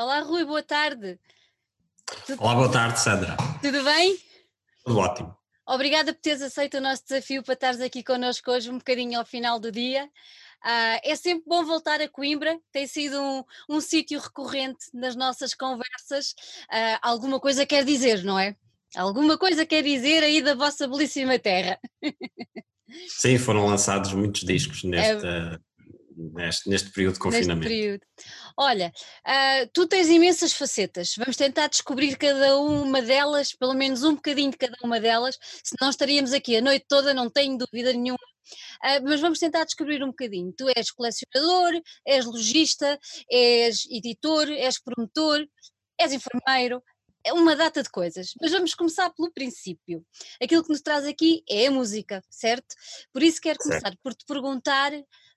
Olá, Rui, boa tarde. Tudo... Olá, boa tarde, Sandra. Tudo bem? Tudo ótimo. Obrigada por teres aceito o nosso desafio para estares aqui connosco hoje, um bocadinho ao final do dia. Uh, é sempre bom voltar a Coimbra, tem sido um, um sítio recorrente nas nossas conversas. Uh, alguma coisa quer dizer, não é? Alguma coisa quer dizer aí da vossa belíssima terra. Sim, foram lançados muitos discos nesta, é... neste, neste período de confinamento. Período. Olha, uh, tu tens imensas facetas, vamos tentar descobrir cada uma delas, pelo menos um bocadinho de cada uma delas, senão estaríamos aqui a noite toda, não tenho dúvida nenhuma. Uh, mas vamos tentar descobrir um bocadinho. Tu és colecionador, és lojista, és editor, és promotor, és enfermeiro, é uma data de coisas, mas vamos começar pelo princípio. Aquilo que nos traz aqui é a música, certo? Por isso quero começar certo. por te perguntar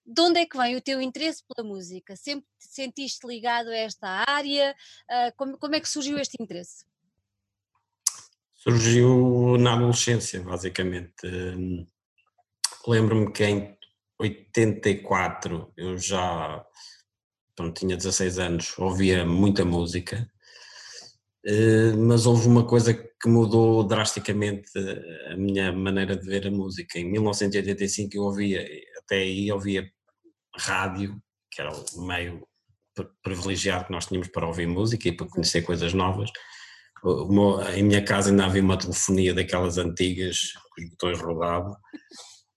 de onde é que vem o teu interesse pela música? Sempre te sentiste ligado a esta área? Uh, como, como é que surgiu este interesse? Surgiu na adolescência, basicamente. Hum, lembro-me que em 84 eu já pronto, tinha 16 anos, ouvia muita música eh, mas houve uma coisa que mudou drasticamente a minha maneira de ver a música. Em 1985 eu ouvia, até aí ouvia rádio, que era o meio privilegiado que nós tínhamos para ouvir música e para conhecer coisas novas. em minha casa ainda havia uma telefonia daquelas antigas, com os botões rodavam,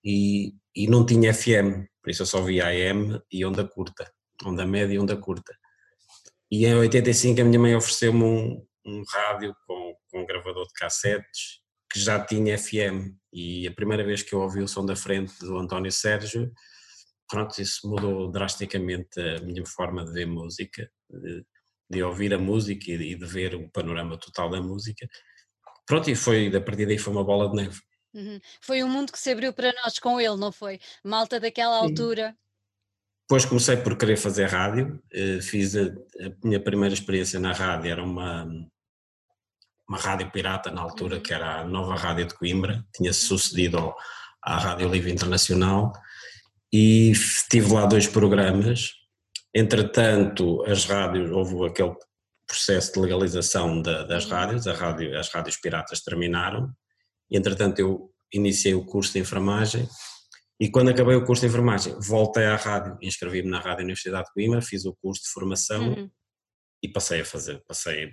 e, e não tinha FM, por isso eu só via AM e onda curta, onda média e onda curta. E em 85 a minha mãe ofereceu-me um, um rádio com, com um gravador de cassetes que já tinha FM e a primeira vez que eu ouvi o som da frente do António Sérgio, pronto, isso mudou drasticamente a minha forma de ver música, de, de ouvir a música e de, ver o panorama total da música. Pronto, e foi, a partir daí foi uma bola de neve. Uhum. Foi um mundo que se abriu para nós com ele, não foi? Malta daquela altura. Depois comecei por querer fazer rádio, eh, fiz a, a minha primeira experiência na rádio, era uma, uma rádio pirata na altura, que era a Nova Rádio de Coimbra, tinha-se sucedido à Rádio Livre Internacional, e tive lá dois programas. Entretanto, as rádios, houve aquele processo de legalização da, das uhum. rádios, rádio, as rádios piratas terminaram, e entretanto eu iniciei o curso de enfermagem, e quando acabei o curso de enfermagem, voltei à rádio, inscrevi-me na Rádio Universidade de Coimbra, fiz o curso de formação uhum. e passei a fazer, passei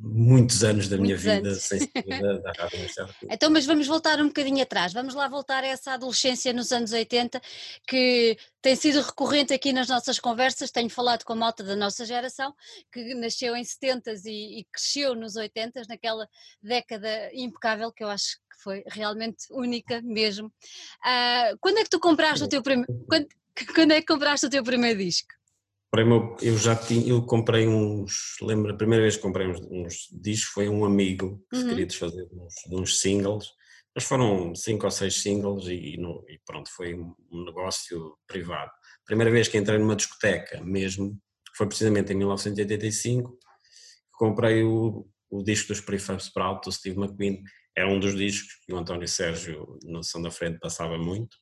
muitos anos da muitos minha vida sem da, da Rádio Universidade. Então, mas vamos voltar um bocadinho atrás, vamos lá voltar a essa adolescência nos anos 80, que tem sido recorrente aqui nas nossas conversas, tenho falado com a malta da nossa geração, que nasceu em 70 e, e cresceu nos 80 naquela década impecável que eu acho que foi realmente única mesmo. Uh, quando é que tu compraste o teu primeiro... Quando, quando é que compraste o teu primeiro disco? Eu já tinha, eu comprei uns, lembro, a primeira vez que comprei uns, uns discos foi um amigo que uhum. queria desfazer uns, uns singles, mas foram cinco ou seis singles e, e pronto, foi um, negócio privado. Primeira vez que entrei numa discoteca mesmo, foi precisamente em 1985, comprei o, o disco dos Prefab Sprout, do Steve McQueen, era um dos discos que o António Sérgio, no São da Frente, passava muito,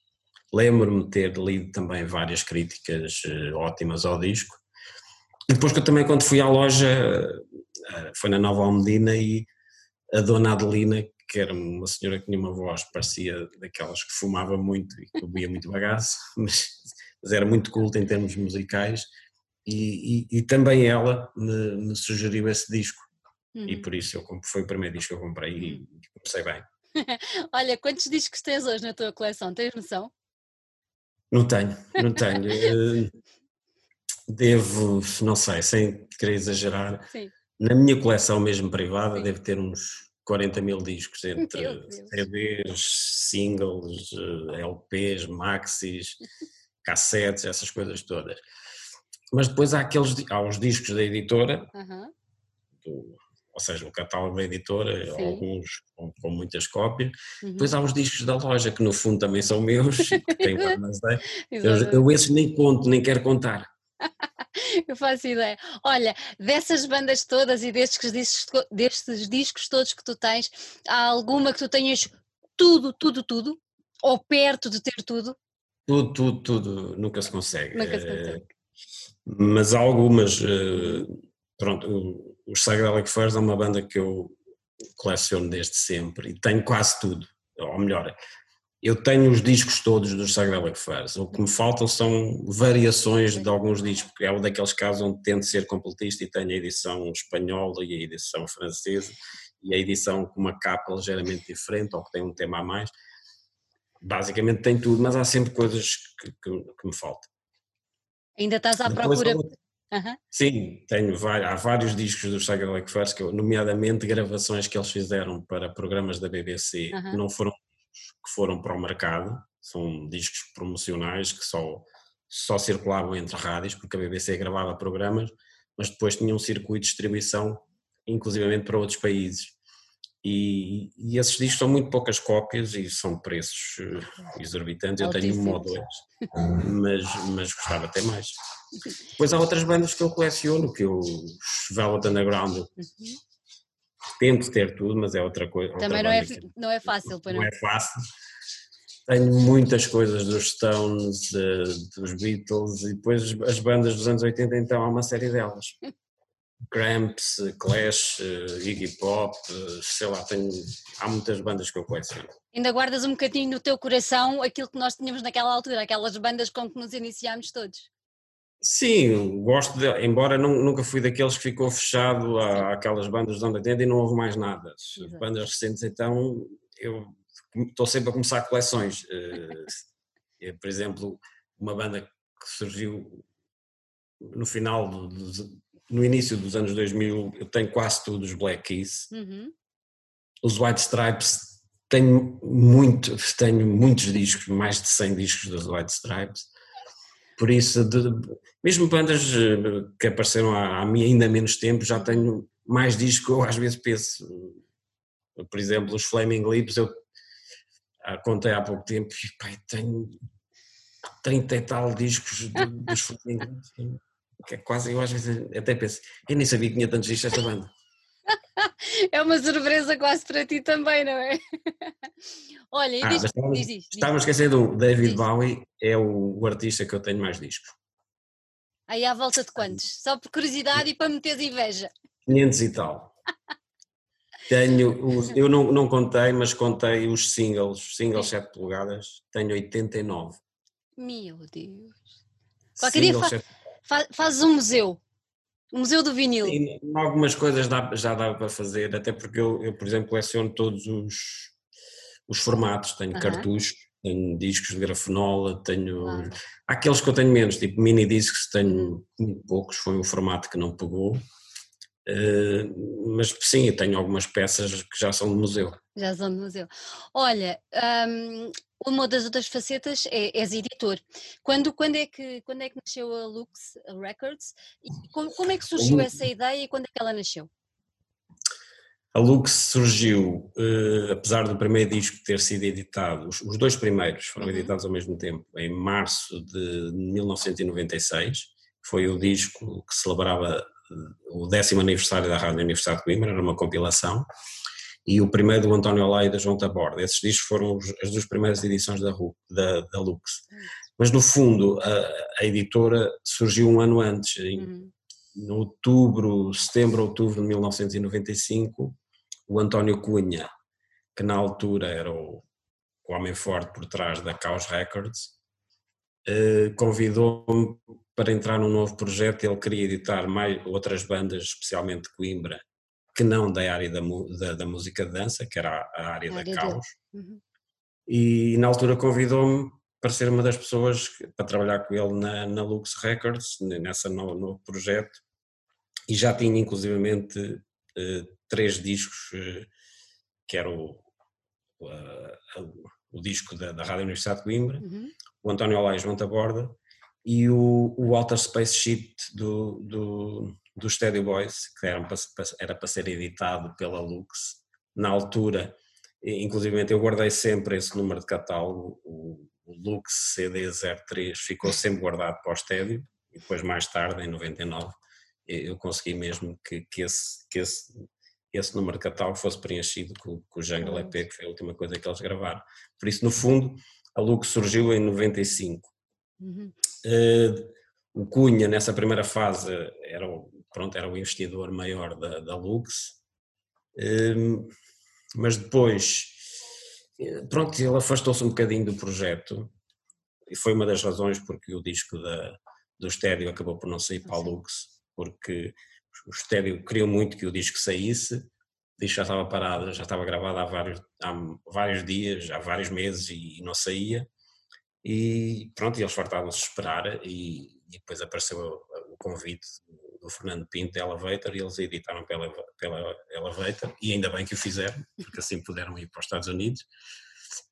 Lembro-me de ter lido também várias críticas uh, ótimas ao disco. E depois que eu também quando fui à loja, uh, foi na Nova Almedina e a dona Adelina, que era uma senhora que tinha uma voz, parecia daquelas que fumava muito e que bebia muito bagaço, mas, mas, era muito culta em termos musicais, e, e, e também ela me, me, sugeriu esse disco, uhum. e por isso eu, foi o primeiro disco que eu comprei uhum. e comecei bem. Olha, quantos discos tens hoje na tua coleção? Tens noção? Não tenho, não tenho. Eh, devo, não sei, sem querer exagerar, Sim. na minha coleção mesmo privada, Sim. devo ter uns 40 mil discos entre CDs, singles, eh, LPs, maxis, cassetes, essas coisas todas. Mas depois há aqueles há os discos da editora, do, ou seja, o catálogo da editora, Sim. alguns com, com, muitas cópias. Uhum. Depois há os discos da loja, que no fundo também são meus, que têm armazém. eu, eu esses nem conto, nem quero contar. Eu faço ideia. Olha, dessas bandas todas e destes discos, destes discos todos que tu tens, há alguma que tu tenhas tudo, tudo, tudo? Ou perto de ter tudo? Tudo, tudo, tudo. Nunca se consegue. Nunca se consegue. mas há algumas. Uh, pronto, os Psychedelic Furs é uma banda que eu coleciono desde sempre e tenho quase tudo, ou melhor, eu tenho os discos todos dos Psychedelic Furs, o que me faltam são variações de alguns discos, porque é um daqueles casos onde tento ser completista e tenho a edição espanhola e a edição francesa e a edição com uma capa ligeiramente diferente ou que tem um tema a mais, basicamente tem tudo, mas há sempre coisas que, que, que me faltam. Ainda estás à Depois, procura. Uhum. Sim, tenho há vários discos dos Psychedelic Furs, que nomeadamente gravações que eles fizeram para programas da BBC, uhum. que não foram que foram para o mercado, são discos promocionais que só, só circulavam entre rádios, porque a BBC gravava programas, mas depois tinha um circuito de distribuição, inclusivamente para outros países. E, e, esses discos são muito poucas cópias e são preços eh, exorbitantes. Eu tenho um ou dois, mas, mas gostava até mais. Depois há outras bandas que eu coleciono, que eu Velvet Underground. Uhum. Tento ter tudo, mas é outra coisa. Também não é, não é fácil, não, não é fácil. Tenho muitas coisas dos Stones, de, dos Beatles e depois as bandas dos anos 80, então há uma série delas. Cramps, Clash, Iggy Pop, sei lá, tenho, há muitas bandas que eu coleciono. Ainda guardas um bocadinho no teu coração aquilo que nós tínhamos naquela altura, aquelas bandas com que nos iniciámos todos? Sim, gosto de, embora não, nunca fui daqueles que ficou fechado àquelas bandas dos anos 80 e não houve mais nada. Exato. Bandas recentes então, eu estou sempre a começar coleções. Eh, por exemplo, uma banda que surgiu no final do, do, no início dos anos 2000 eu tenho quase todos os Black Keys. Uhum. Os White Stripes tenho muito, tenho muitos discos, mais de 100 discos dos White Stripes. Por isso, de, mesmo bandas eh, que apareceram há, há ainda menos tempo, já tenho mais discos que eu às vezes penso. Por exemplo, os Flaming Lips, eu contei há pouco tempo e pai, tenho 30 e tal discos dos Flaming Lips que é quase, eu às vezes até penso, eu nem sabia que tinha tantos discos esta banda. é uma surpresa quase para ti também, não é? Olha, e ah, diz, estava, diz, diz, estava a esquecer do David diz. Bowie, é o, o, artista que eu tenho mais discos. Aí à volta de quantos? Só por curiosidade e para me teres inveja. 500 e tal. Tenho, os, eu não, não contei, mas contei os singles, singles Sim. 7 polegadas, tenho 89. Meu Deus. Qualquer dia, fa fazes um museu. O Museu do Vinil. Sim, algumas coisas dá, já dá para fazer, até porque eu, eu, por exemplo, coleciono todos os, os formatos, tenho uhum. cartuchos, tenho discos de grafenola, tenho. Uhum. Aqueles que eu tenho menos, tipo mini discos, tenho muito poucos, foi um formato que não pegou. Uh, mas sim, eu tenho algumas peças que já são de museu. Já são de museu. Olha, um, uma das outras facetas é és editor. Quando, quando, é que, quando é que nasceu a Lux Records e como, como é que surgiu essa ideia e quando é que ela nasceu? A Lux surgiu, uh, apesar do primeiro disco ter sido editado, os, os dois primeiros foram uhum. editados ao mesmo tempo, em março de 1996, foi o disco que celebrava o décimo aniversário da Rádio Universidade de Coimbra, era uma compilação, e o primeiro do António Olá e da João Taborda. Esses discos foram as duas primeiras edições da, da, da Lux. Mas no fundo, a, a, editora surgiu um ano antes, em uhum. outubro, setembro, outubro de 1995, o António Cunha, que na altura era o, o homem forte por trás da Caos Records, eh, convidou-me para entrar num novo projeto. Ele queria editar mais outras bandas, especialmente Coimbra, que não da área da, da, da música de dança, que era a, área a da área caos. Uhum. E na altura convidou-me para ser uma das pessoas para trabalhar com ele na, na Lux Records, nessa novo, novo projeto, e já tinha inclusivamente eh, três discos, eh, que era o, o disco da, da Rádio Universidade de Coimbra, uhum. o António Olá e João Taborda, e o, o Outer Space Sheet do, do, do Steady Boys, que era para, era para ser editado pela Lux, na altura, inclusive eu guardei sempre esse número de catálogo, o, o Lux CD03 ficou sempre guardado para o Steady, e depois mais tarde, em 99, eu consegui mesmo que, que, esse, que esse, esse número de catálogo fosse preenchido com, com o Jungle EP, que foi a última coisa que eles gravaram. Por isso, no fundo, a Lux surgiu em 95. Uhum. Uh, o Cunha, nessa primeira fase, era o pronto, era o investidor maior da, da Lux, hum, mas depois, eh, pronto, ele afastou-se um bocadinho do projeto. E foi uma das razões porque o disco da, do Estéreo acabou por não sair para a Lux, porque o Estéreo queria muito que o disco saísse, o disco já estava parado, já estava gravado há vários, há vários dias, há vários meses e não saía, e pronto, eles fartavam-se esperar e, e, depois apareceu o, o convite do Fernando Pinto da Elevator e eles editaram pela, pela Elevator e ainda bem que o fizeram, porque assim puderam ir para os Estados Unidos.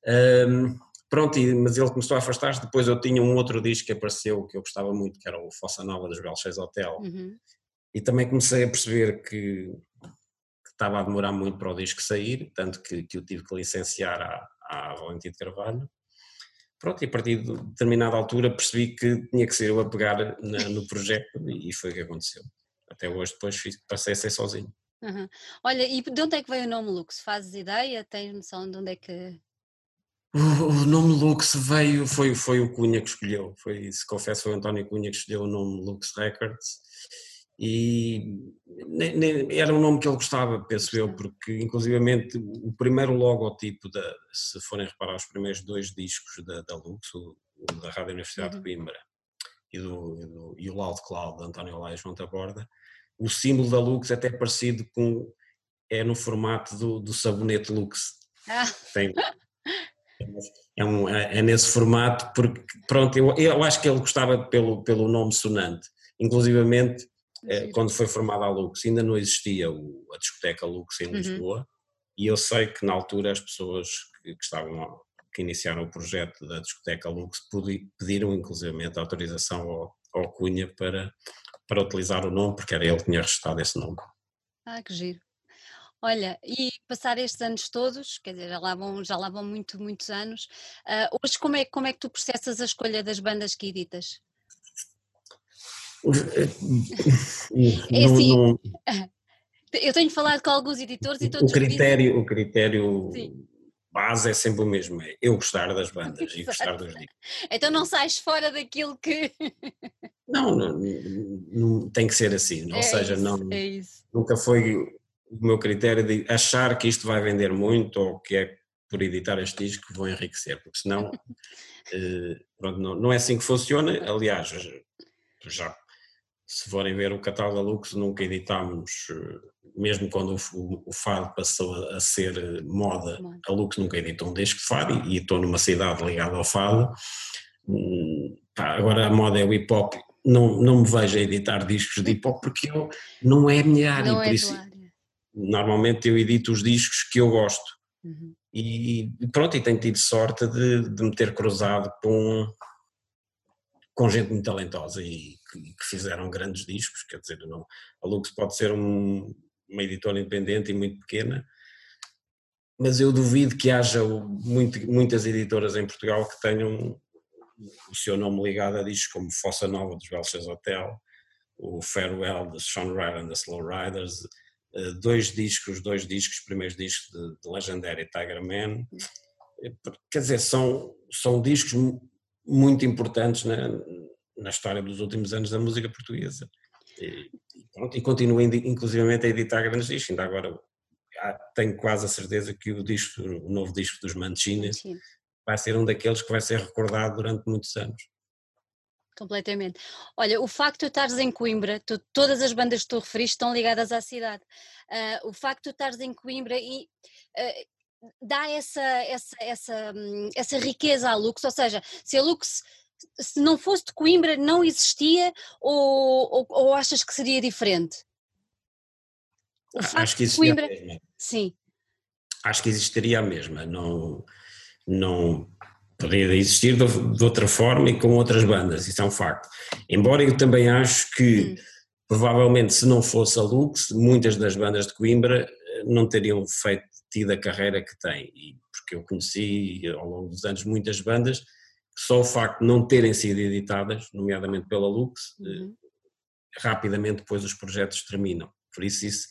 Um, Pronto, mas ele começou a afastar-se. Depois eu tinha um outro disco que apareceu que eu gostava muito, que era o Fossa Nova dos Belchês Hotel. Uhum. E também comecei a perceber que, que, estava a demorar muito para o disco sair, tanto que, que eu tive que licenciar à, à Valentim de Carvalho. Pronto, e a partir de determinada altura percebi que tinha que ser eu a pegar na, no projeto e foi o que aconteceu. Até hoje depois fiz, passei a ser sozinho. Uhum. Olha, e de onde é que veio o nome Lux? Fazes ideia? Tens noção de onde é que o, nome Lux veio, foi, foi o Cunha que escolheu, foi, se confesso, foi o António Cunha que escolheu o nome Lux Records e nem, nem, era um nome que ele gostava, penso eu, porque inclusivamente o primeiro logotipo, da, se forem reparar os primeiros dois discos da, da Lux, o, o da Rádio Universidade uhum. de Coimbra e, do, e, do, e o Loud Cloud de António Laia João Taborda, o símbolo da Lux é até parecido com, é no formato do, do sabonete Lux. Ah. Tem, é, um, é, é, nesse formato, porque, pronto, eu, eu acho que ele gostava pelo, pelo nome sonante. Inclusivamente, eh, quando foi formada a Lux, ainda não existia o, a discoteca Lux em uhum. Lisboa, uhum. e eu sei que na altura as pessoas que, que estavam que iniciaram o projeto da discoteca Lux pediram inclusivamente autorização ao, ao Cunha para, para utilizar o nome, porque era ele que tinha registrado esse nome. Ah, que giro. Olha, e passar estes anos todos, quer dizer, já lá vão, já lá vão muito, muitos anos, uh, hoje como é, como é que tu processas a escolha das bandas que editas? É assim, não, não, eu tenho falado com alguns editores e todos o critério, dizem... o critério Sim. base é sempre o mesmo, é eu gostar das bandas e gostar dos discos. Então não sais fora daquilo que... não, não, não, tem que ser assim, ou é seja, isso, não, é nunca foi o meu critério de achar que isto vai vender muito ou que é por editar este disco que vou enriquecer, porque senão eh, pronto, não, não é assim que funciona. Aliás, já se forem ver o catálogo da Lux, nunca editámos, eh, mesmo quando o, o fado passou a, ser moda, a Lux nunca editou um disco de fado e, estou numa cidade ligada ao fado. Hum, pá, agora a moda é o hip hop, não, não me vejo a editar discos de hip hop porque eu, não é a minha área, não é normalmente eu edito os discos que eu gosto. Uhum. E pronto, e tenho tido sorte de, de me ter cruzado com, com gente muito talentosa e que, que fizeram grandes discos, quer dizer, não, a Lux pode ser um, uma editora independente e muito pequena, mas eu duvido que haja muito, muitas editoras em Portugal que tenham o seu nome ligado a discos como Fossa Nova dos Belchas Hotel, o Farewell de Sean Ryan and the Slow Riders, eh, dois discos, dois discos, primeiros discos de, de Legendary Tiger Man. Quer dizer, são, são discos muito importantes na, na história dos últimos anos da música portuguesa. E, pronto, e continuo inclusivamente a editar grandes discos. Ainda agora tenho quase a certeza que o, disco, o novo disco dos Mancini vai ser um daqueles que vai ser recordado durante muitos anos. Completamente. Olha, o facto de tu estares em Coimbra, tu, todas as bandas que tu referiste estão ligadas à cidade. Uh, o facto de tu estares em Coimbra e uh, dá essa, essa, essa, hum, essa riqueza à Lux, ou seja, se a Lux se não fosse de Coimbra não existia ou, ou, ou achas que seria diferente? O Acho que existiria Coimbra... a mesma. Sim. Acho que existiria a mesma. Não, não, poderia existir de, outra forma e com outras bandas, isso é um facto. Embora eu também acho que, hum. provavelmente, se não fosse a Lux, muitas das bandas de Coimbra eh, não teriam feito, tido a carreira que têm, e, porque eu conheci ao longo dos anos muitas bandas, só o facto de não terem sido editadas, nomeadamente pela Lux, eh, uhum. rapidamente depois os projetos terminam. Por isso, isso,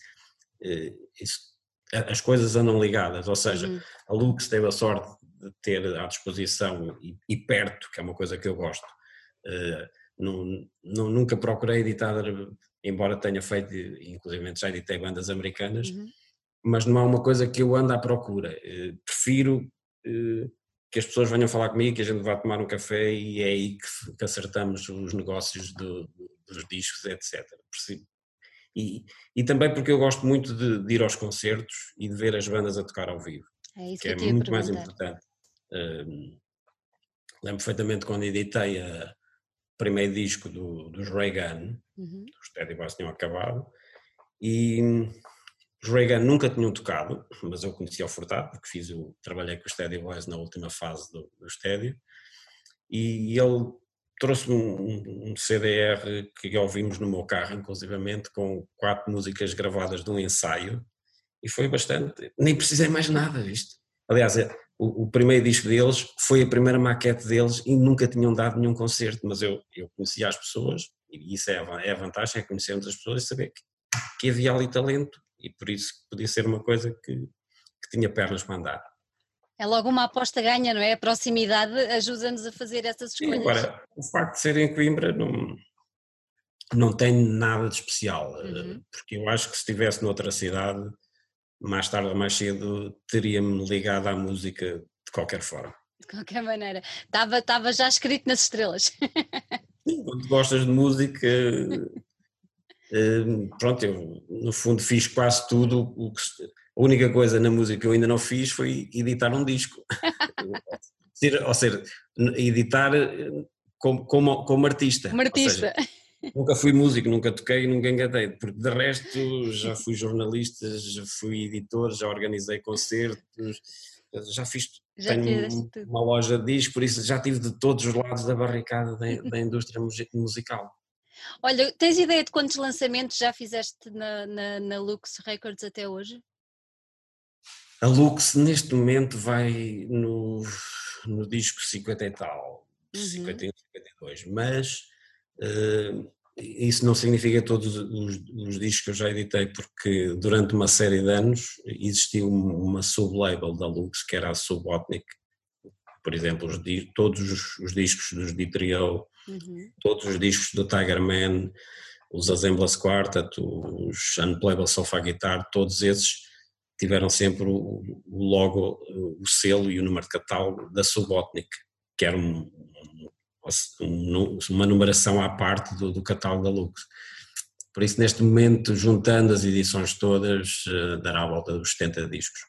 eh, isso as coisas andam ligadas, ou seja, uhum. a Lux teve a sorte de ter à disposição e, e, perto, que é uma coisa que eu gosto. Uh, não, não, nunca procurei editar embora tenha feito, inclusive já editei bandas americanas, uhum. mas não é uma coisa que eu ando à procura. Eh, prefiro eh, que as pessoas venham falar comigo, que a gente vá tomar um café e é aí que, que acertamos os negócios do, dos discos, etc. E, e, também porque eu gosto muito de, de, ir aos concertos e de ver as bandas a tocar ao vivo, é que, que é muito mais importante. Um, lembro perfeitamente quando editei o primeiro disco do, dos Reagan, uhum. os Teddy Bass tinham acabado, e Reagan nunca tinham tocado, mas eu conhecia o Furtado, porque fiz o, trabalhei com o Steady Boys na última fase do, do e ele trouxe um, um, CDR que ouvimos no meu carro, inclusivamente, com quatro músicas gravadas de um ensaio, e foi bastante, nem precisei mais nada, visto. Aliás, é, o, o, primeiro disco deles foi a primeira maquete deles e nunca tinham dado nenhum concerto, mas eu, eu conhecia as pessoas, e isso é é a vantagem, é conhecermos as pessoas e saber que, que havia ali talento, e por isso podia ser uma coisa que, que tinha pernas para andar. É logo uma aposta ganha, não é? A proximidade ajuda-nos a fazer essas escolhas. Sim, agora, o facto de ser em Coimbra não, não tem nada de especial, eh, uhum. porque eu acho que se estivesse noutra cidade, mais tarde ou mais cedo, teria-me ligado à música de qualquer forma. De qualquer maneira, estava, estava já escrito nas estrelas. Quando gostas de música, pronto, eu no fundo fiz quase tudo o que a única coisa na música que eu ainda não fiz foi editar um disco. ou seja, editar eh, como, como, como artista. Como artista. Seja, nunca fui músico, nunca toquei, nunca engatei, porque de resto já fui jornalista, já fui editor, já organizei concertos, já fiz já tenho uma loja de discos, por isso já tive de todos os lados da barricada da, da indústria musical. Olha, tens ideia de quantos lançamentos já fizeste na, na, na Lux Records até hoje? A Lux neste momento vai no, no disco 50 e tal, uhum. 51, 52, mas uh, isso não significa todos os, os, discos que eu já editei, porque durante uma série de anos existiu uma sub-label da Lux, que era a Subotnik, por exemplo, os, todos os, os, discos dos Ditrio, uhum. todos os discos do Tiger Man, os Assemblers Quartet, os Unplayable Sofa Guitar, todos esses tiveram sempre o, o logo, o selo e o número de catálogo da Subotnik, que era um, um, uma numeração à parte do, do, catálogo da Lux. Por isso, neste momento, juntando as edições todas, uh, dará a volta dos 70 discos.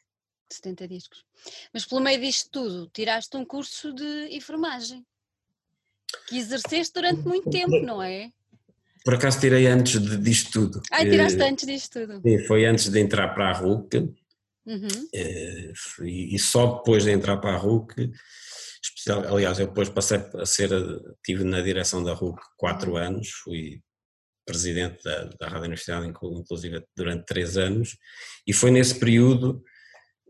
70 discos. Mas pelo meio disto tudo, tiraste um curso de enfermagem, que exerceste durante muito tempo, não é? Por acaso tirei antes de, disto tudo. Ah, tiraste antes disto tudo. Foi antes de entrar para a RUC. Uhum. Eh, e só depois de entrar para a RUC, aliás, eu depois passei a ser, estive na direção da RUC quatro uhum. anos, fui presidente da, da Rádio Universidade, inclusive durante três anos, e foi nesse período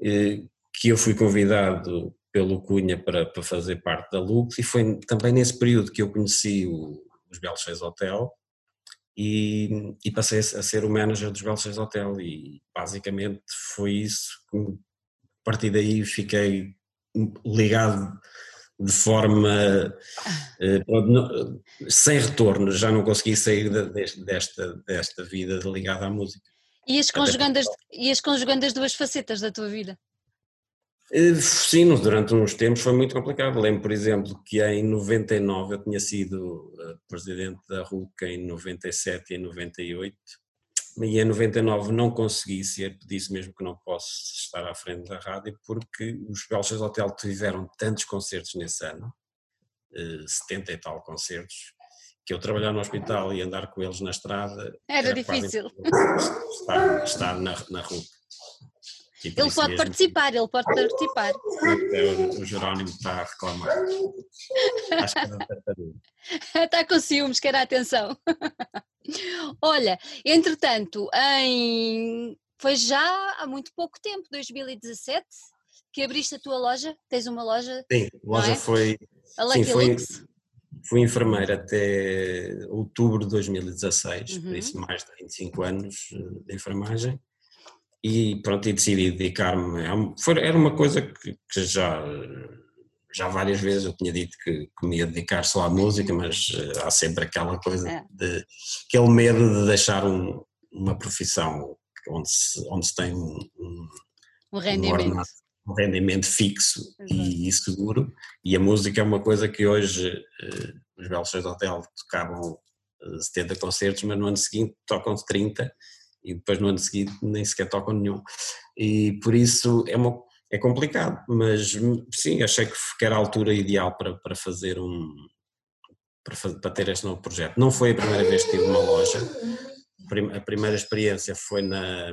eh, que eu fui convidado pelo Cunha para, para fazer parte da Lux, e foi também nesse período que eu conheci o, os Belos Hotel, e, e, passei a ser o manager dos Belchas Hotel e basicamente foi isso que a partir daí fiquei ligado de forma eh, sem retorno, já não consegui sair desta, desta vida ligada à música. E as, conjugando as, e as conjugando as duas facetas da tua vida? Eh, sim, durante uns tempos foi muito complicado. Lembro, por exemplo, que em 99 eu tinha sido eh, presidente da RUC em 97 e em 98, e em 99 não consegui ser, disse mesmo que não posso estar à frente da rádio, porque os Belchas Hotel tiveram tantos concertos nesse ano, 70 eh, e tal concertos, que eu trabalhar no hospital e andar com eles na estrada era, era difícil estar, estar na, na RUC. Ele pode participar, ele pode participar. O, o Jerónimo está a reclamar. Acho que não está Está com ciúmes, quer a atenção. Olha, entretanto, em... foi já há muito pouco tempo, 2017, que abriste a tua loja. Tens uma loja? Sim, a loja é? foi. A Lucky sim, foi. Fui enfermeira até outubro de 2016, uhum. por isso mais de 25 anos eh, de enfermagem e pronto, e decidi dedicar-me, era uma coisa que, que, já já várias vezes eu tinha dito que, que, me ia dedicar só à música, mas uh, há sempre aquela coisa, é. de, aquele medo de deixar um, uma profissão onde se, onde se tem um, um, um rendimento. Um, um rendimento fixo Exato. e, seguro, e a música é uma coisa que hoje uh, os Belos Seis Hotel tocavam uh, 70 concertos, mas no ano seguinte tocam 30 e depois no ano seguinte nem sequer tocam nenhum. E por isso é uma é complicado, mas sim, achei que era a altura ideal para, para fazer um. Para, para ter este novo projeto. Não foi a primeira vez que tive uma loja, a primeira experiência foi na,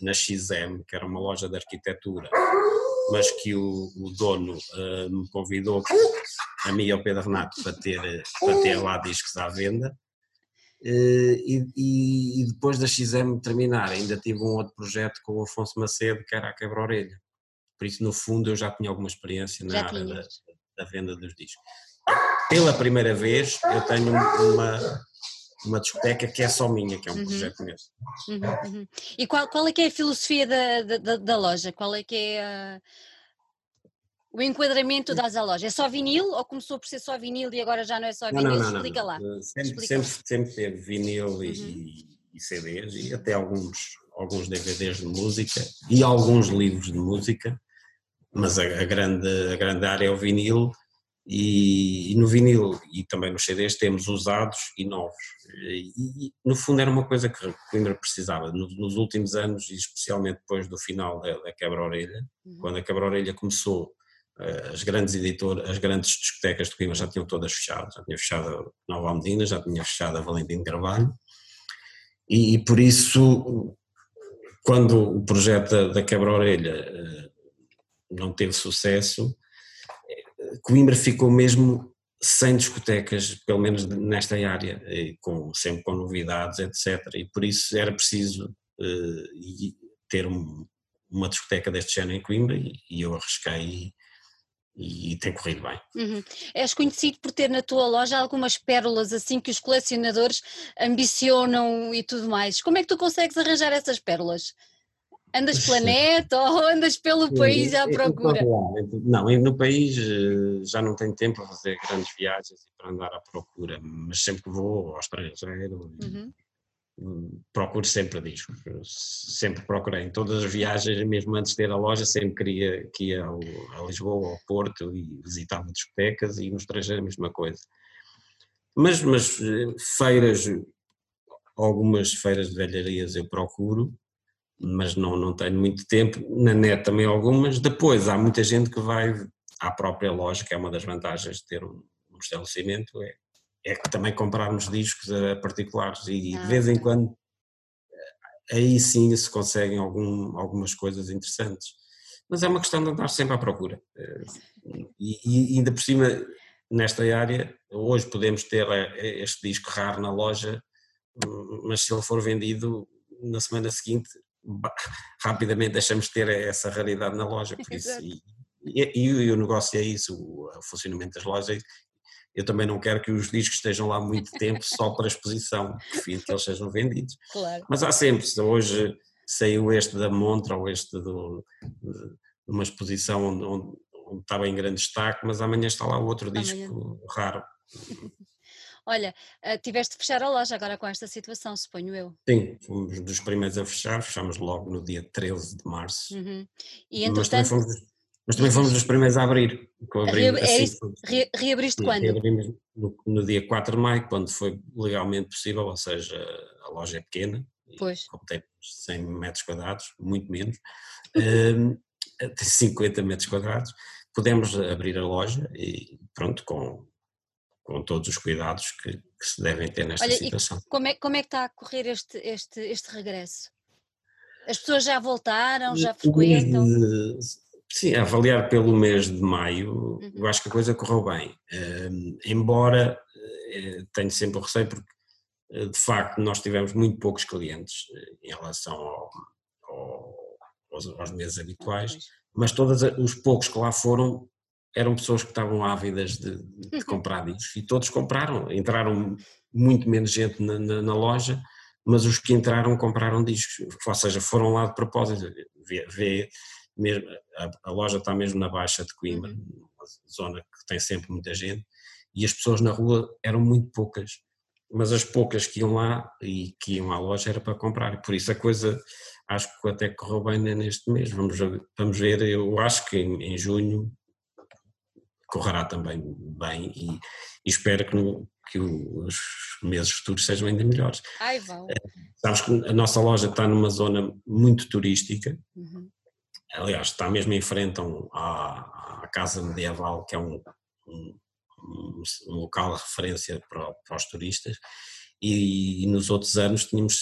na XM, que era uma loja de arquitetura, mas que o, o dono uh, me convidou, a mim e ao Pedro Renato, para ter, para ter lá discos à venda. Uh, e, e, depois da XM terminar, ainda tive um outro projeto com o Afonso Macedo, que era a Quebra-Orelha. Por isso, no fundo, eu já tinha alguma experiência na área da, da, venda dos discos. Pela primeira vez, eu tenho uma, uma discoteca que é só minha, que é um uhum. projeto mesmo. Uhum, uhum. E qual, qual é que é a filosofia da, da, da loja? Qual é que é o enquadramento das a loja? É só vinil ou começou por ser só vinil e agora já não é só vinil? Não, não, não, Explica lá. Sempre, Explica sempre, sempre teve vinil e, uhum. e, CDs e até alguns, alguns DVDs de música e alguns livros de música mas a, a, grande, a grande área é o vinil e, e, no vinil e também nos CDs temos usados e novos e, e no fundo era uma coisa que Coimbra precisava nos, nos últimos anos e especialmente depois do final da, da quebra-orelha uhum. quando a quebra-orelha começou as grandes editoras, as grandes discotecas de Coimbra já tinham todas fechado, já tinha fechado a Nova Almedina, já tinha fechado a Valentim Carvalho e, e por isso quando o projeto da, da quebra-orelha eh, não teve sucesso, Coimbra ficou mesmo sem discotecas, pelo menos nesta área, com, sempre com novidades, etc. E por isso era preciso ter um, uma discoteca deste género em Coimbra e, e eu arrisquei e, e tem corrido bem. Uhum. És conhecido por ter na tua loja algumas pérolas assim que os colecionadores ambicionam e tudo mais. Como é que tu consegues arranjar essas pérolas? Andas planeta ou andas pelo país à procura? Não, no país eh, já não tenho tempo para fazer grandes viagens e para andar à procura, mas sempre que vou ao estrangeiro uhum. Procuro sempre discos, sempre procurei em todas as viagens, mesmo antes de ter a loja, sempre queria que ia ao, a Lisboa, ao Porto e visitava discotecas e no estrangeiro a mesma coisa. Mas, mas feiras, algumas feiras de velharias eu procuro, mas não, não tenho muito tempo. Na net também algumas. Depois há muita gente que vai à própria loja, que é uma das vantagens de ter um, um estabelecimento, é, é também comprarmos discos a particulares e ah, de vez em quando eh, aí sim se conseguem algum, algumas coisas interessantes. Mas é uma questão de andar sempre à procura. Eh, e, e ainda por cima, nesta área, hoje podemos ter eh, este disco raro na loja, mas se ele for vendido na semana seguinte rapidamente deixamos de ter essa raridade na loja, por isso, e, e, e, o negócio é isso, o, funcionamento das lojas, eu também não quero que os discos estejam lá muito tempo só para exposição, prefiro que eles sejam vendidos. Claro. Mas há sempre, hoje saiu este da Montra ou este do, de uma exposição onde, onde, onde estava em grande destaque, mas amanhã está lá outro disco amanhã. raro. Olha, uh, tiveste de fechar a loja agora com esta situação, suponho eu. Sim, fomos dos primeiros a fechar, fechamos logo no dia 13 de março. Uhum. E entretanto... Mas também fomos, mas também fomos dos primeiros a abrir. Abri, Re, é isso, re, reabriste quando? Reabrimos no, no, dia 4 de maio, quando foi legalmente possível, ou seja, a loja é pequena, pois. tem 100 metros quadrados, muito menos, um, tem 50 metros quadrados, pudemos abrir a loja e pronto, com com todos os cuidados que, que se devem ter nesta Olha, situação. como é, como é que está a correr este, este, este regresso? As pessoas já voltaram, já frequentam? Sim, avaliar pelo mês de maio, uhum. eu acho que a coisa correu bem. Um, embora uh, tenho sempre o receio, porque uh, de facto nós tivemos muito poucos clientes uh, em relação ao, ao, aos, aos, meses habituais, mas todos os poucos que lá foram eram pessoas que estavam ávidas de, de uhum. comprar discos e todos compraram. Entraram muito menos gente na, na, na, loja, mas os que entraram compraram discos, ou seja, foram lá de propósito. Vê, vê mesmo, a, a, loja está mesmo na Baixa de Coimbra, uhum. uma zona que tem sempre muita gente, e as pessoas na rua eram muito poucas, mas as poucas que iam lá e que iam à loja era para comprar, e por isso a coisa acho que até correu bem neste mês, vamos, vamos ver, eu acho que em, em junho correrá também bem e, e espero que, no, que, os meses futuros sejam ainda melhores. Ai, vão. Eh, sabes que a nossa loja está numa zona muito turística, uhum. Aliás, está mesmo em frente Casa Medieval, que é um, um, um local de referência para, para os turistas, e, e, nos outros anos tínhamos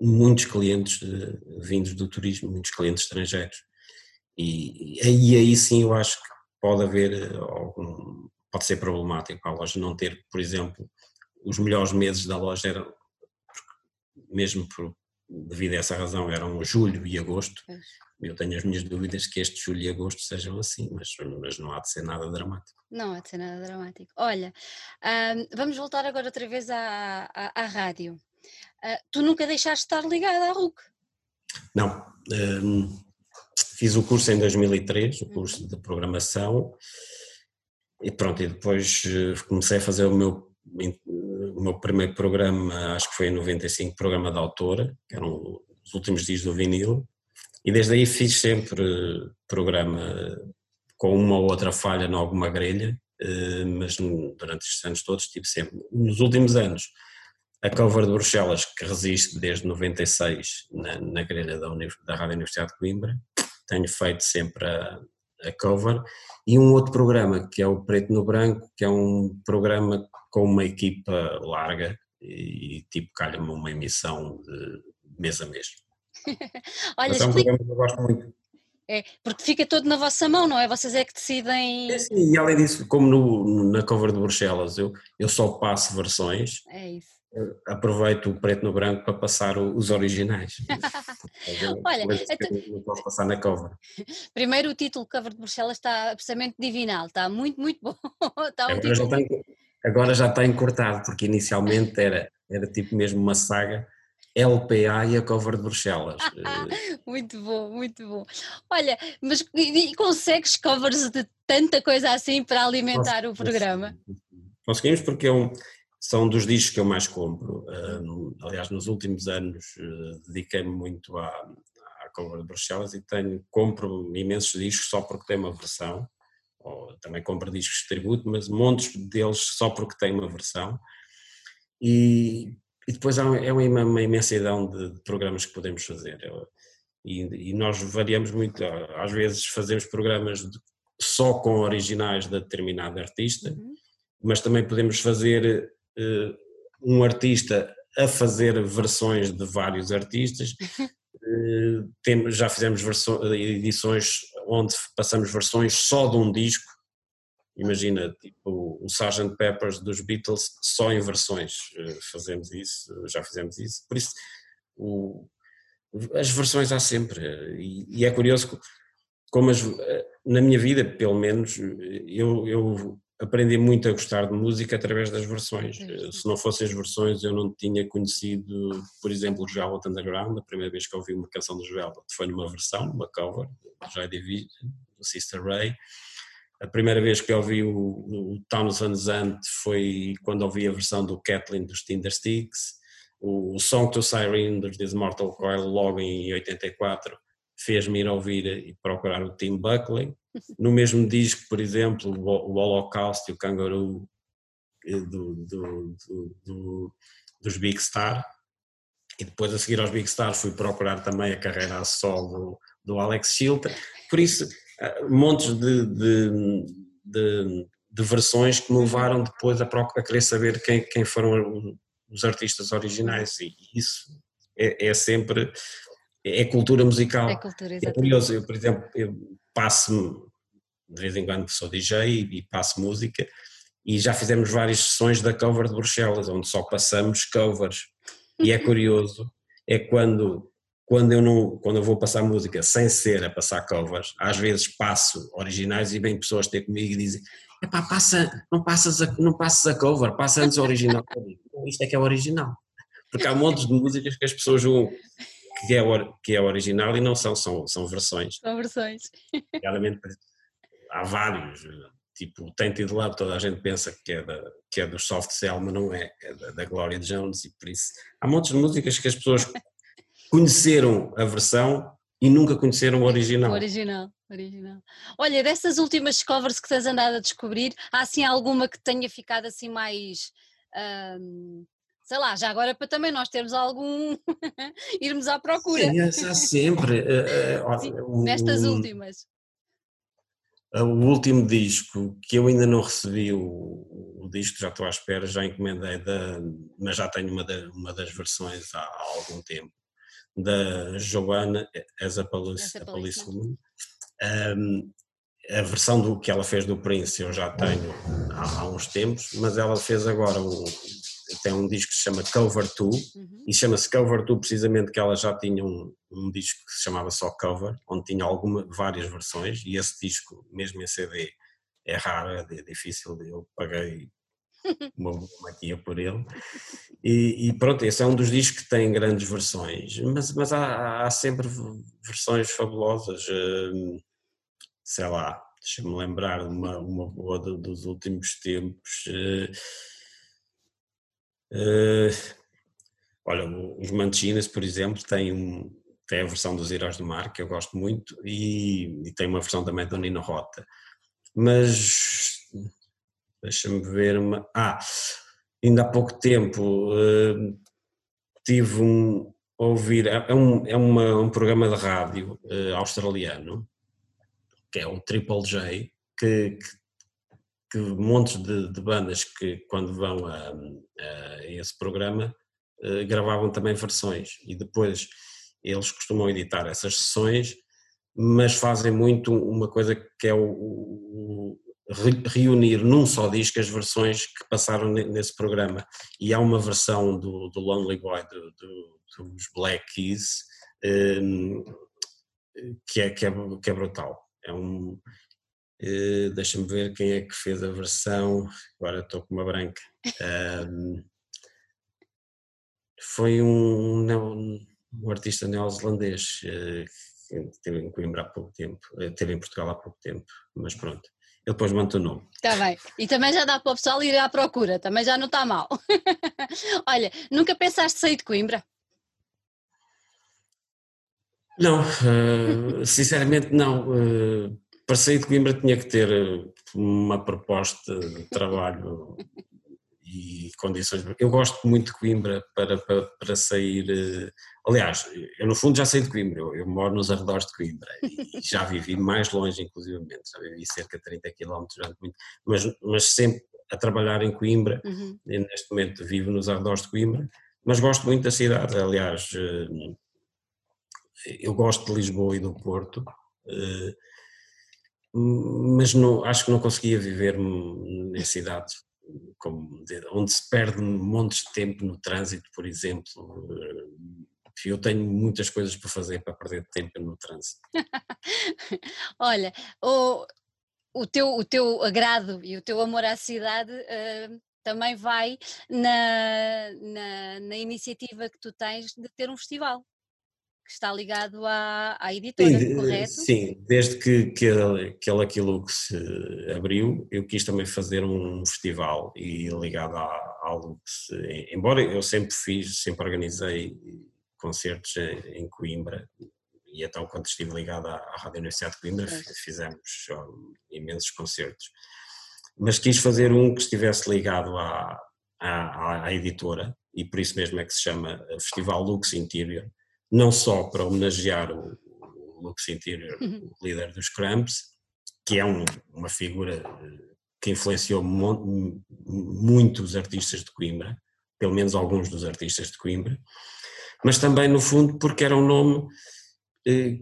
muitos clientes uh, vindos do turismo, muitos clientes estrangeiros. E, e aí sim eu acho que pode haver eh, algum, pode ser problemático a loja não ter, por exemplo, os melhores meses da loja eram, mesmo por, devido a essa razão, eram julho e agosto. Eu tenho as minhas dúvidas que este julho e agosto sejam assim, mas, mas não há de ser nada dramático. Não há de ser nada dramático. Olha, vamos voltar agora outra vez à, à, à rádio. Uh, tu nunca deixaste de estar ligado à RUC? Não. Fiz o curso em 2003, o curso de programação, e pronto, e depois eh, comecei a fazer o meu, o meu primeiro programa, acho que foi em 95, programa de autora, que eram os últimos dias do vinil, e desde aí fiz sempre programa com uma ou outra falha em alguma grelha, eh, mas durante estes anos todos tive sempre, nos últimos anos, a cover de Bruxelas, que resiste desde 96 na, na grelha da, da Rádio Universidade de Coimbra, tenho feito sempre a, a cover, e um outro programa que é o Preto no Branco, que é um programa com uma equipa larga e tipo calha-me uma emissão de mês a mês. Olha, Mas é um programa que eu gosto muito. É, porque fica todo na vossa mão, não é? Vocês é que decidem. É, sim, e além disso, como no, na cover de Bruxelas, eu, eu só passo versões. É isso aproveito o preto no branco para passar os originais. Olha, então, não posso passar na cover. Primeiro o título cover de Bruxelas está absolutamente divinal, está muito, muito bom. Está um agora, já tem, agora já está encurtado, porque inicialmente era, era tipo mesmo uma saga. LPA e a cover de Bruxelas. muito bom, muito bom. Olha, mas e, e consegues covers de tanta coisa assim para alimentar o programa? Conseguimos porque é um, são dos discos que eu mais compro. Um, aliás, nos últimos anos uh, dediquei-me muito à, à cover de Bruxelas e tenho, compro imensos discos só porque tem uma versão, ou também compro discos de tributo, mas montes deles só porque tem uma versão. E, e depois há, é uma, uma imensidão de, de, programas que podemos fazer. E, e, nós variamos muito, às vezes fazemos programas de, só com originais de determinado artista, uhum. mas também podemos fazer uh, um artista a fazer versões de vários artistas. Uh, tem, já fizemos edições onde passamos versões só de um disco. Imagina, tipo o Sgt. Peppers dos Beatles, só em versões uh, fazemos isso, já fizemos isso. Por isso, o, as versões há sempre. E, e é curioso como as, na minha vida, pelo menos, eu, eu aprendi muito a gostar de música através das versões. Eh, se não fossem as versões, eu não tinha conhecido, por exemplo, o Joel Underground. A primeira vez que ouvi uma canção do Joel foi numa versão, uma cover, do Joy Division, do Sister Ray. A primeira vez que ouvi o, o Towns Van Zandt foi quando ouvi a versão do Kathleen dos Tinder Sticks. O, o Song to Siren dos Mortal Coil, logo em 84, fez-me ir ouvir e procurar o Tim Buckley. No mesmo disco, por exemplo, o Holocaust e o Kangaroo eh, do, do, do, dos Big Star. E depois, a seguir aos Big Star, fui procurar também a carreira a solo do, Alex Chilton. Por isso, eh, montes de, de, de, de versões que me levaram depois a, a querer saber quem, quem foram os artistas originais. E isso é, é sempre é cultura musical. É cultura, exatamente. É curioso, eu, por exemplo, eu passo de vez em quando sou DJ e passo música e já fizemos várias sessões da cover de Bruxelas, onde só passamos covers. E é curioso, é quando quando eu não quando eu vou passar música sem ser a passar covers, às vezes passo originais e vêm pessoas ter comigo e dizem Epá, passa, não passas a, não passas a cover, passa antes o original. Isto é que é o original. Porque há montes de músicas que as pessoas julgam que é, que é original e não são, são, são versões. São versões. Realmente há vários, tipo o Tainted Love, toda a gente pensa que é, da, que é do Soft Cell, mas não é, é da, da Gloria Jones e por isso há montes de músicas que as pessoas conheceram a versão e nunca conheceram o original. O original, original. Olha, dessas últimas covers que tens andado a descobrir, há assim alguma que tenha ficado assim mais. Hum, sei lá, já agora para também nós termos algum. irmos à procura. Sim, há sempre. Uh, Sim, o, nestas últimas. O último disco que eu ainda não recebi, o, o disco já estou à espera, já encomendei, da, mas já tenho uma, da, uma das versões há, há algum tempo da Joana as a Police, a Police Woman. Um, a versão do que ela fez do Prince eu já tenho há, há uns tempos, mas ela fez agora um, tem um disco que se chama Cover 2 uhum. e chama-se Cover 2 precisamente que ela já tinha um, um, disco que se chamava só Cover, onde tinha alguma, várias versões e esse disco, mesmo em CD, é raro, é difícil, eu paguei uma maquia por ele. E, e, pronto, esse é um dos discos que tem grandes versões, mas, mas há, há sempre versões fabulosas. Hum, sei lá, deixa-me lembrar uma, uma boa dos últimos tempos. Uh, olha, os Manchinas, por exemplo, têm, um, têm a versão dos Heróis do Mar, que eu gosto muito, e, e tem uma versão também do Nino Rota. Mas Deixa-me ver uma. Ah, ainda há pouco tempo uh, tive um. Ouvir, é, é, um, é uma, um programa de rádio uh, australiano, que é o Triple J, que, que, que montes de, de, bandas que quando vão a, a esse programa uh, gravavam também versões e depois eles costumam editar essas sessões, mas fazem muito uma coisa que é o, o, reunir num só disco as versões que passaram nesse programa. E há uma versão do, do Lonely Boy do, do, dos Black Keys um, que, é, que, é, que é brutal. É um. Uh, Deixa-me ver quem é que fez a versão. Agora estou com uma branca. Um, foi um, um, um artista neozelandês uh, que esteve em Coimbra há pouco tempo, esteve em Portugal há pouco tempo, mas pronto eu depois mando o nome. Está bem. E também já dá para o pessoal ir à procura, também já não está mal. Olha, nunca pensaste sair de Coimbra? Não, uh, sinceramente não. Uh, para sair de Coimbra tinha que ter eh, uma proposta de trabalho e condições. Eu gosto muito de Coimbra para, para, para sair. Aliás, eu no fundo já saí de Coimbra, eu, eu moro nos arredores de Coimbra e já vivi mais longe, inclusivamente, já vivi cerca de 30 km durante muito, mas, mas sempre a trabalhar em Coimbra, uhum. neste momento vivo nos arredores de Coimbra, mas gosto muito da cidade, aliás, eu gosto de Lisboa e do Porto, mas não, acho que não conseguia viver em cidades como, onde se perde montes de tempo no trânsito, por exemplo. Eu tenho muitas coisas para fazer para perder tempo no trânsito. Olha, o, o, teu, o teu agrado e o teu amor à cidade uh, também vai na, na, na iniciativa que tu tens de ter um festival que está ligado à, à editora, sim, correto? Sim, desde que, que, aquele aquilo que se abriu, eu quis também fazer um festival e ligado à, à Lux, embora eu sempre fiz, sempre organizei concertos em Coimbra, e então quando estive ligado à, à Rádio Universidade de Coimbra fizemos imensos concertos, mas quis fazer um que estivesse ligado à, à, à editora, e por isso mesmo é que se chama Festival Lux Interior, não só para homenagear o, o Lux Interior, uhum. o líder dos Cramps, que é um, uma figura eh, que influenciou muitos artistas de Coimbra, pelo menos alguns dos artistas de Coimbra, mas também no fundo porque era um nome eh,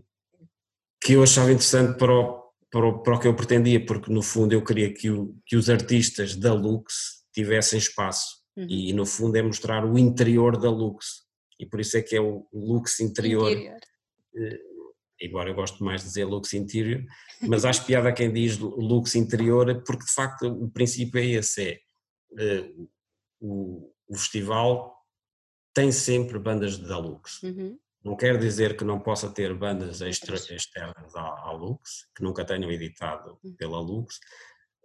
que eu achava interessante para o, para o, para o que eu pretendia, porque no fundo eu queria que, o, que os artistas da Lux tivessem espaço, uhum. e no fundo é mostrar o interior da Lux, e por isso é que é o lux interior. interior. Eh, embora eu gosto mais de dizer lux interior, mas acho piada quem diz lux interior, porque de facto o princípio é esse, é eh, o, o festival tem sempre bandas da Lux. Uhum. Não quer dizer que não possa ter bandas extra, externas à, à, Lux, que nunca tenham editado uhum. pela Lux,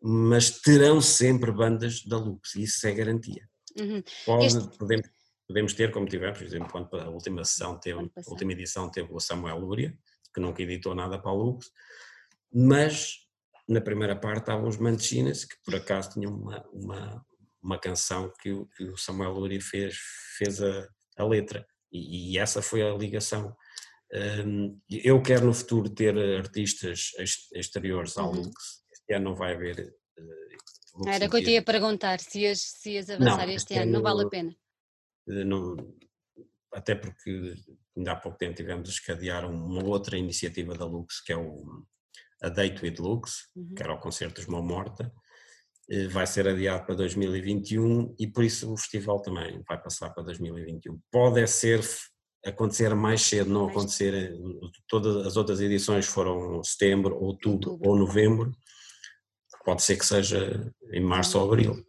mas terão sempre bandas da Lux, isso é garantia. Uhum. Pode, este... podemos, podemos ter, como tivemos, por exemplo, a última sessão teve, a última edição teve o Samuel Lúria, que nunca editou nada para a Lux, mas na primeira parte estavam os Manchinas, que por acaso tinham uma, uma, uma canção que o, que o Samuel Lúria fez, fez a, a letra, e, e, essa foi a ligação. Um, eu quero no futuro ter artistas exteriores ao uhum. Lux, este ano não vai haver. Uh, Era que eu te ia perguntar se ias, se ias avançar não, este, este ano, não vale a pena. Eh, não, até porque ainda há pouco tempo tivemos a escadear uma outra iniciativa da Lux, que é o, a Date with Lux, uhum. que era o concerto dos Mão Morta, eh, vai ser adiado para 2021 e por isso o festival também vai passar para 2021. Pode é ser acontecer mais cedo, não acontecer, eh, todas as outras edições foram setembro, outubro, outubro. ou novembro, pode ser que seja em março ou abril,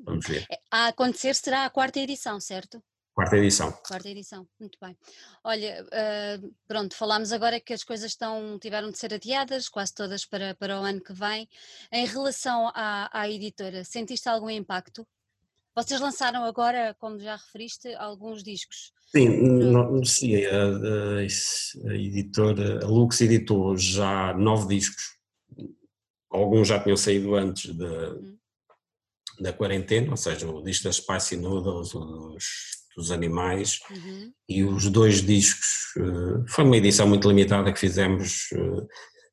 vamos ver. É, a acontecer será a quarta edição, certo? Quarta edição. Quarta edição, muito bem. Olha, uh, pronto, falámos agora que as coisas estão, tiveram de ser adiadas, quase todas para, para o ano que vem. Em relação à, à editora, sentiste algum impacto? Vocês lançaram agora, como já referiste, alguns discos. Sim, no, sim a, a, a, editora, a Lux editou já nove discos. Alguns já tinham saído antes de, hum. Da quarentena, ou seja, o disco das Spicy Noodles, os dos animais uhum. e os dois discos, eh, foi uma edição muito limitada que fizemos eh,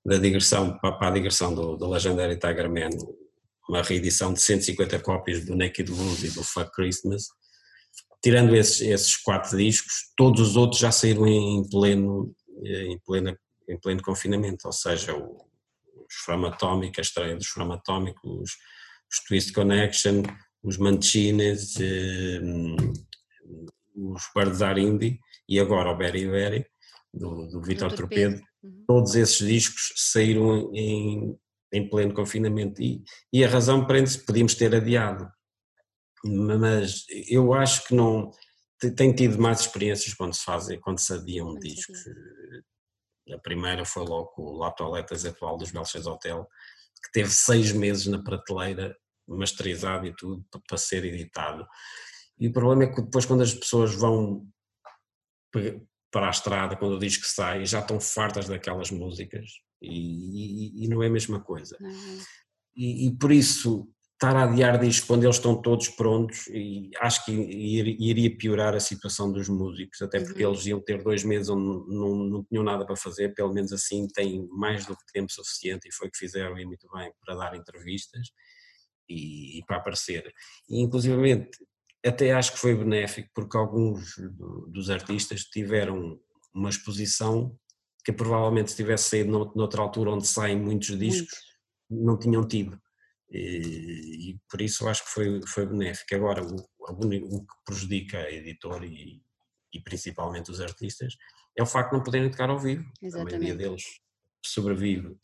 da digressão, para a digressão do, do Legendary Tiger Man, uma reedição de 150 cópias do Naked Blues e do Fuck Christmas. Tirando esses, esses quatro discos, todos os outros já saíram em pleno, eh, em pleno, em pleno confinamento, ou seja, o, os Framatómico, a estreia dos os, os Twist Connection, os Manchines, os Barzar Indie e agora o Berry Berry, do, do Vitor Torpedo, uhum. todos esses discos saíram em, em pleno confinamento. E, e a razão prende-se, podíamos ter adiado, mas eu acho que não, tenho tido mais experiências quando se fazem, quando se adiam discos, a primeira foi logo o La Toiletas atual dos Belchas Hotel, que teve seis meses na prateleira, masterizado e tudo, para ser editado. E o problema é que depois, quando as pessoas vão para a estrada, quando o disco sai, já estão fartas daquelas músicas e, e, e não é a mesma coisa. Uhum. E, e, por isso, estar a adiar discos quando eles estão todos prontos, e acho que iria piorar a situação dos músicos, até porque uhum. eles iam ter dois meses onde não, não, não, tinham nada para fazer, pelo menos assim têm mais do que tempo suficiente, e foi o que fizeram e muito bem para dar entrevistas. E, e para aparecer. E, inclusivamente, até acho que foi benéfico porque alguns dos artistas tiveram uma exposição que provavelmente se tivesse saído noutra altura onde saem muitos discos, não tinham tido. E, e, por isso acho que foi, foi benéfico. Agora, o, o que prejudica a editora e, e, principalmente os artistas é o facto de não poderem tocar ao vivo. Exatamente. A maioria deles sobrevive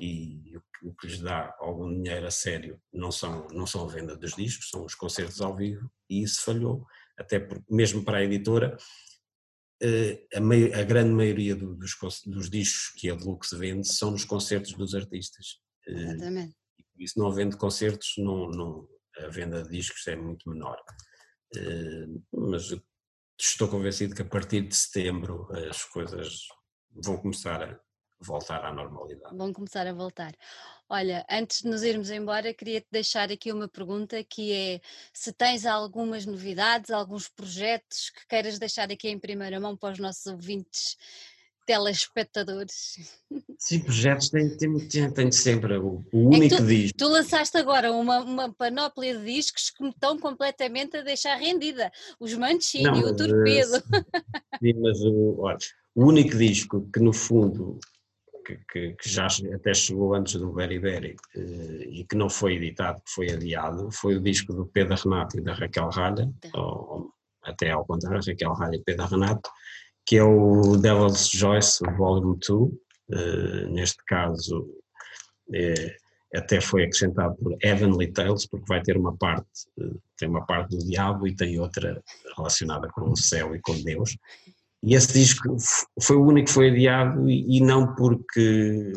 e o que lhes dá algum dinheiro a sério não são, não são a venda dos discos, são os concertos ao vivo, e isso falhou, até porque, mesmo para a editora, eh, a, a grande maioria dos, dos, discos que a Deluxe vende são nos concertos dos artistas. Eh, Exatamente. E isso não havendo concertos, não, não, a venda de discos é muito menor. Eh, mas estou convencido que a partir de setembro as coisas vão começar a, voltar à normalidade. Vão começar a voltar. Olha, antes de nos irmos embora, queria-te deixar aqui uma pergunta que é se tens algumas novidades, alguns projetos que queiras deixar aqui em primeira mão para os nossos ouvintes telespectadores. Sim, projetos tenho, tenho, tenho sempre o, é único tu, disco. Tu lançaste agora uma, uma panóplia de discos que me estão completamente a deixar rendida. Os Mancini, o Torpedo. Sim, mas o, olha, o único disco que no fundo que, que, que, já até chegou antes do Very Very eh, e que não foi editado, que foi adiado, foi o disco do Pedro Renato e da Raquel Ralha, ou, até ao contrário, Raquel Ralha e Pedro Renato, que é o Devil's Joyce Volume 2, eh, neste caso é, até foi acrescentado por Heavenly Tales, porque vai ter uma parte, tem uma parte do diabo e tem outra relacionada com o céu e com Deus. E esse disco foi o único que foi adiado e, não porque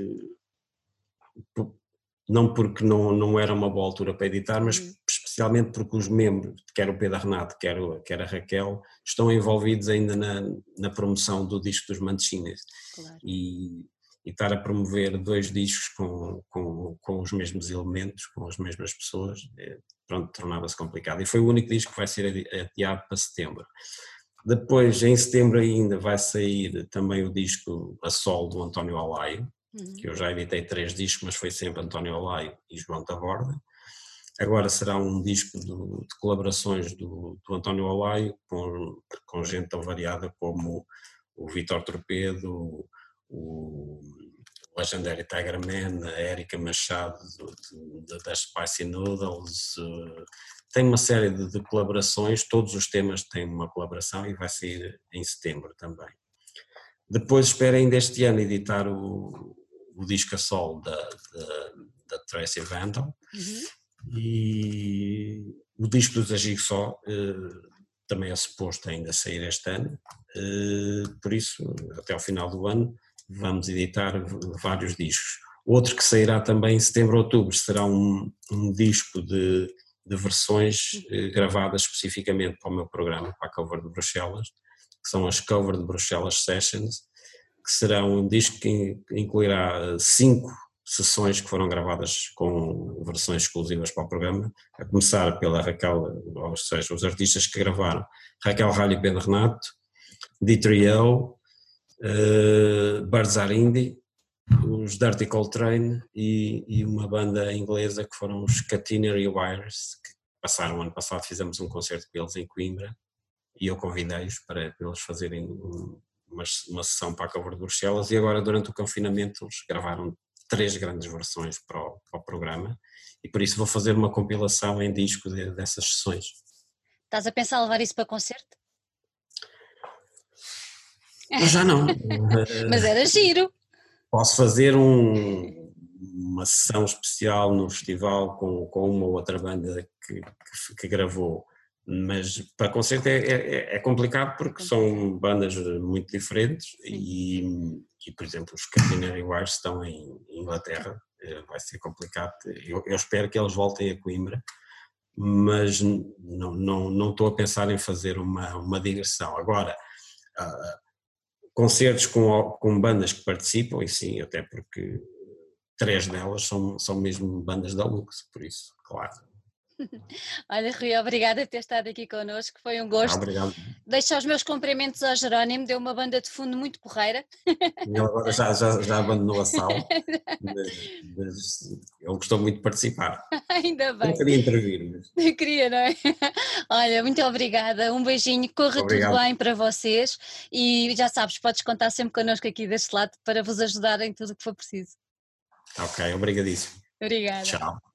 não porque não, não era uma boa altura para editar, mas uhum. especialmente porque os membros, quer o Pedro Renato, quer, o, quer a Raquel, estão envolvidos ainda na, na promoção do disco dos Manchinhas. Claro. E, e estar a promover dois discos com, com, com os mesmos elementos, com as mesmas pessoas, é, pronto, tornava-se complicado. E foi o único disco que vai ser adiado para setembro. Depois, em setembro ainda, vai sair também o disco A Sol do António Alaio, uhum. que eu já editei três discos, mas foi sempre António Alaio e João Taborda. Agora será um disco do, de colaborações do, do António Alaio com, com gente tão variada como o Vitor Torpedo, o Legendary Tiger Man, a Erika Machado das Spicy Noodles, tem uma série de, de, colaborações, todos os temas têm uma colaboração e vai sair em setembro também. Depois espero ainda este ano editar o, o disco a sol da, da, da Tracy Vandal uhum. e o disco do Zagig só eh, também é suposto ainda sair este ano, eh, por isso até ao final do ano vamos editar vários discos. Outro que sairá também em setembro ou outubro será um, um disco de, de versões eh, gravadas especificamente para o meu programa, para a Cover de Bruxelas, que são as Cover de Bruxelas Sessions, que será um disco que incluirá cinco sessões que foram gravadas com versões exclusivas para o programa, a começar pela Raquel, ou seja, os artistas que gravaram, Raquel Ralho e Pedro Renato, Ditrio, uh, Barzar Indy, os Dirty Coltrane e, e, uma banda inglesa que foram os Catenary Wires, que passaram ano passado, fizemos um concerto com eles em Coimbra e eu convidei-os para, para, eles fazerem uma, uma sessão para a cover de Bruxelas e agora durante o confinamento eles gravaram três grandes versões para o, para o programa e por isso vou fazer uma compilação em disco de, dessas sessões. Estás a pensar levar isso para concerto? Mas já não. Mas era giro. Posso fazer um, uma sessão especial no festival com, com uma ou outra banda que, que, que gravou, mas para concerto é, é, é, complicado porque são bandas muito diferentes e, e por exemplo, os Catinari Wires estão em Inglaterra, eh, vai ser complicado. Eu, eu, espero que eles voltem a Coimbra, mas não, não, não estou a pensar em fazer uma, uma digressão. Agora, uh, concertos com, com bandas que participam, e sim, até porque três delas são, são mesmo bandas da Lux, por isso, claro. Olha, Rui, obrigada por ter estado aqui connosco, foi um gosto. obrigado. Deixa os meus cumprimentos ao Jerónimo, deu uma banda de fundo muito porreira. Ele agora já, já, já abandonou a sala, mas, mas ele gostou muito de participar. Ainda bem. Não queria intervir. Mas... Eu queria, não é? Olha, muito obrigada, um beijinho, corra Obrigado. tudo bem para vocês e já sabes, podes contar sempre connosco aqui deste lado para vos ajudar em tudo o que for preciso. Ok, obrigadíssimo. Obrigada. Tchau.